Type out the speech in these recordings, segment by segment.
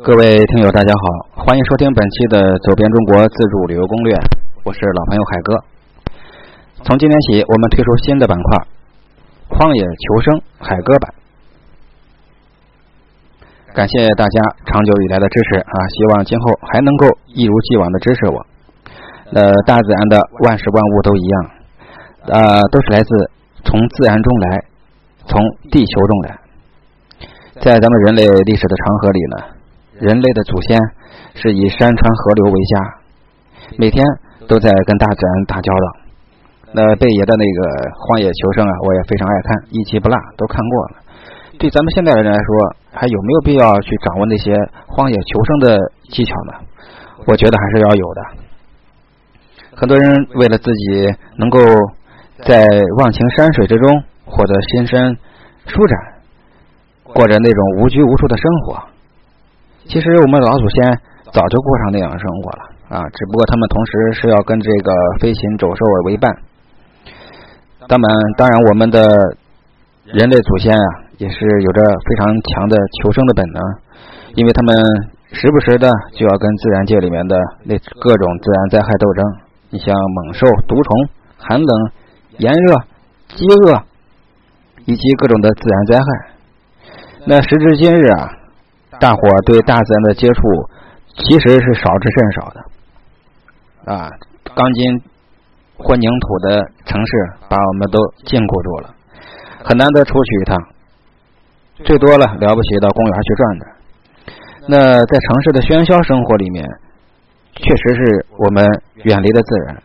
各位听友，大家好，欢迎收听本期的《走遍中国自助旅游攻略》，我是老朋友海哥。从今天起，我们推出新的板块——荒野求生海哥版。感谢大家长久以来的支持啊！希望今后还能够一如既往的支持我。呃，大自然的万事万物都一样，呃，都是来自从自然中来，从地球中来。在咱们人类历史的长河里呢。人类的祖先是以山川河流为家，每天都在跟大自然打交道。那贝爷的那个《荒野求生》啊，我也非常爱看，一集不落，都看过了。对咱们现代人来说，还有没有必要去掌握那些荒野求生的技巧呢？我觉得还是要有的。很多人为了自己能够在忘情山水之中获得心身舒展，过着那种无拘无束的生活。其实我们老祖先早就过上那样的生活了啊，只不过他们同时是要跟这个飞禽走兽为伴。当然，当然，我们的人类祖先啊，也是有着非常强的求生的本能，因为他们时不时的就要跟自然界里面的那各种自然灾害斗争。你像猛兽、毒虫、寒冷、炎热、饥饿，以及各种的自然灾害。那时至今日啊。大伙对大自然的接触其实是少之甚少的，啊，钢筋混凝土的城市把我们都禁锢住了，很难得出去一趟，最多了了不起到公园去转转。那在城市的喧嚣生活里面，确实是我们远离了自然。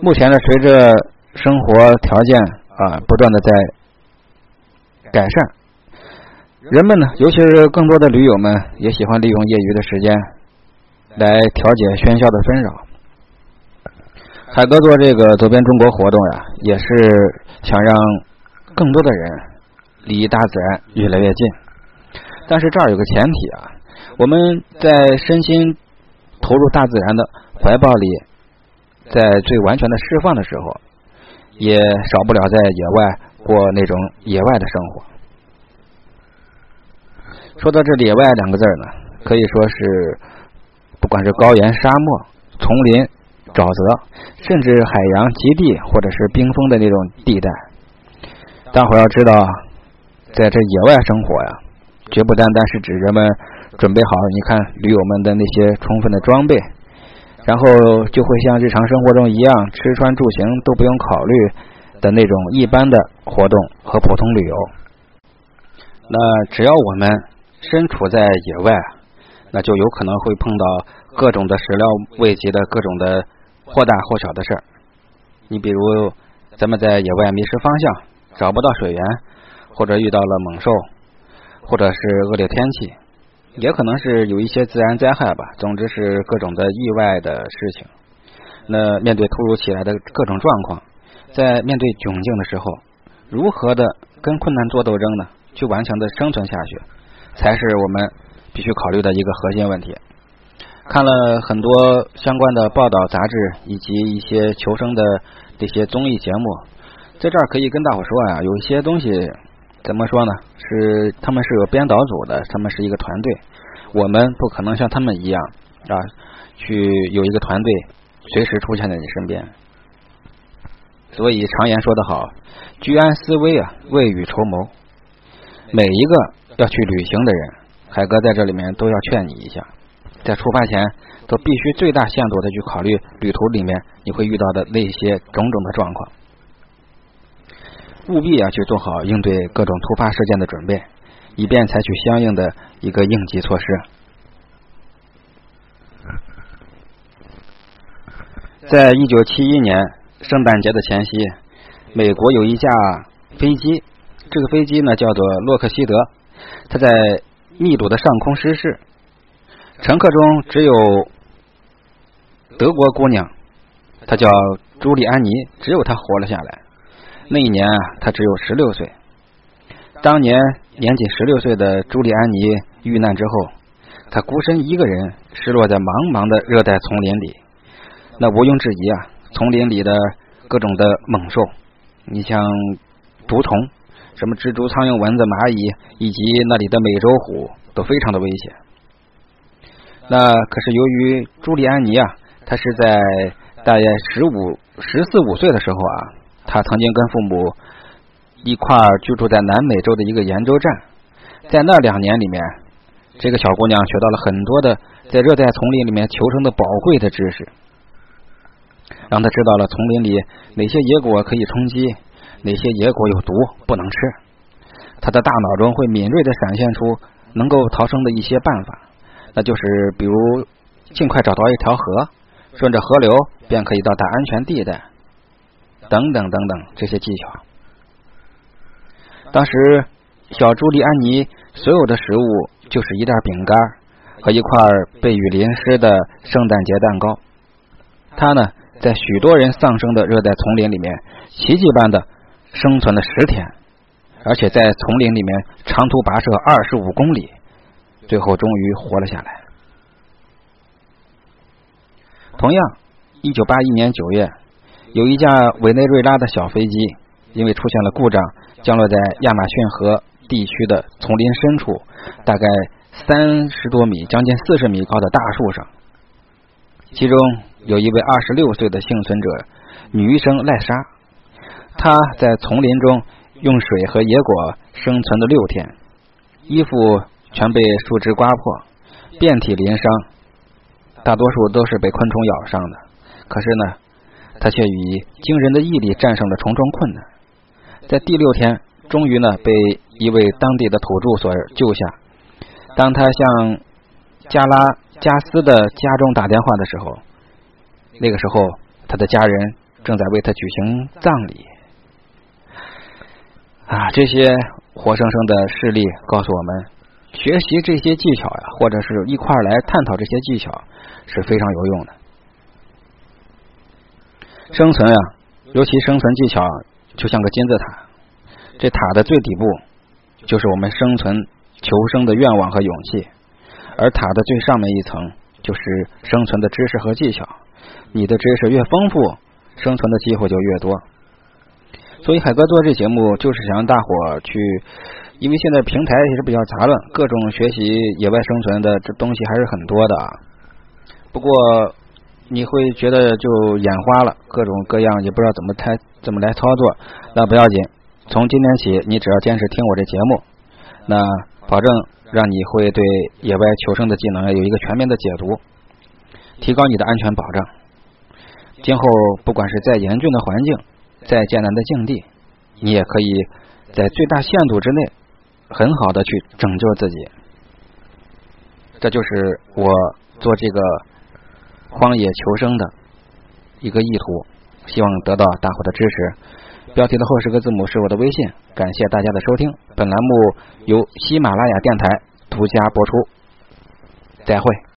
目前呢，随着生活条件啊不断的在改善。人们呢，尤其是更多的驴友们，也喜欢利用业余的时间来调节喧嚣的纷扰。海哥做这个走遍中国活动呀，也是想让更多的人离大自然越来越近。但是这儿有个前提啊，我们在身心投入大自然的怀抱里，在最完全的释放的时候，也少不了在野外过那种野外的生活。说到这“野外”两个字呢，可以说是不管是高原、沙漠、丛林、沼泽，甚至海洋极地或者是冰封的那种地带，大伙要知道，在这野外生活呀，绝不单单是指人们准备好你看驴友们的那些充分的装备，然后就会像日常生活中一样吃穿住行都不用考虑的那种一般的活动和普通旅游。那只要我们。身处在野外，那就有可能会碰到各种的始料未及的各种的或大或小的事儿。你比如，咱们在野外迷失方向，找不到水源，或者遇到了猛兽，或者是恶劣天气，也可能是有一些自然灾害吧。总之是各种的意外的事情。那面对突如其来的各种状况，在面对窘境的时候，如何的跟困难做斗争呢？去顽强的生存下去。才是我们必须考虑的一个核心问题。看了很多相关的报道、杂志以及一些求生的这些综艺节目，在这儿可以跟大伙说啊，有一些东西怎么说呢？是他们是有编导组的，他们是一个团队，我们不可能像他们一样啊，去有一个团队随时出现在你身边。所以常言说得好，居安思危啊，未雨绸缪。每一个。要去旅行的人，海哥在这里面都要劝你一下，在出发前都必须最大限度的去考虑旅途里面你会遇到的那些种种的状况，务必要去做好应对各种突发事件的准备，以便采取相应的一个应急措施。在一九七一年圣诞节的前夕，美国有一架飞机，这个飞机呢叫做洛克希德。他在秘鲁的上空失事，乘客中只有德国姑娘，她叫朱莉安妮，只有她活了下来。那一年啊，她只有十六岁。当年年仅十六岁的朱莉安妮遇难之后，她孤身一个人失落在茫茫的热带丛林里。那毋庸置疑啊，丛林里的各种的猛兽，你像毒虫。什么蜘蛛、苍蝇、蚊子、蚂蚁，以及那里的美洲虎都非常的危险。那可是由于朱利安尼啊，他是在大约十五、十四五岁的时候啊，他曾经跟父母一块居住在南美洲的一个研究站，在那两年里面，这个小姑娘学到了很多的在热带丛林里面求生的宝贵的知识，让她知道了丛林里哪些野果可以充饥，哪些野果有毒不能吃。他的大脑中会敏锐的闪现出能够逃生的一些办法。那就是比如尽快找到一条河，顺着河流便可以到达安全地带，等等等等这些技巧。当时小朱莉安妮所有的食物就是一袋饼干和一块被雨淋湿的圣诞节蛋糕。他呢，在许多人丧生的热带丛林里面，奇迹般的生存了十天，而且在丛林里面长途跋涉二十五公里。最后终于活了下来。同样，一九八一年九月，有一架委内瑞拉的小飞机因为出现了故障，降落在亚马逊河地区的丛林深处，大概三十多米、将近四十米高的大树上。其中有一位二十六岁的幸存者，女医生赖莎，他在丛林中用水和野果生存了六天，衣服。全被树枝刮破，遍体鳞伤，大多数都是被昆虫咬伤的。可是呢，他却以惊人的毅力战胜了重重困难，在第六天，终于呢被一位当地的土著所救下。当他向加拉加斯的家中打电话的时候，那个时候他的家人正在为他举行葬礼。啊，这些活生生的事例告诉我们。学习这些技巧呀，或者是一块来探讨这些技巧是非常有用的。生存啊，尤其生存技巧就像个金字塔，这塔的最底部就是我们生存求生的愿望和勇气，而塔的最上面一层就是生存的知识和技巧。你的知识越丰富，生存的机会就越多。所以海哥做这节目就是想让大伙去。因为现在平台也是比较杂乱，各种学习野外生存的这东西还是很多的啊。不过你会觉得就眼花了，各种各样也不知道怎么太怎么来操作。那不要紧，从今天起你只要坚持听我这节目，那保证让你会对野外求生的技能有一个全面的解读，提高你的安全保障。今后不管是再严峻的环境，再艰难的境地，你也可以在最大限度之内。很好的去拯救自己，这就是我做这个荒野求生的一个意图，希望得到大伙的支持。标题的后十个字母是我的微信，感谢大家的收听。本栏目由喜马拉雅电台独家播出，再会。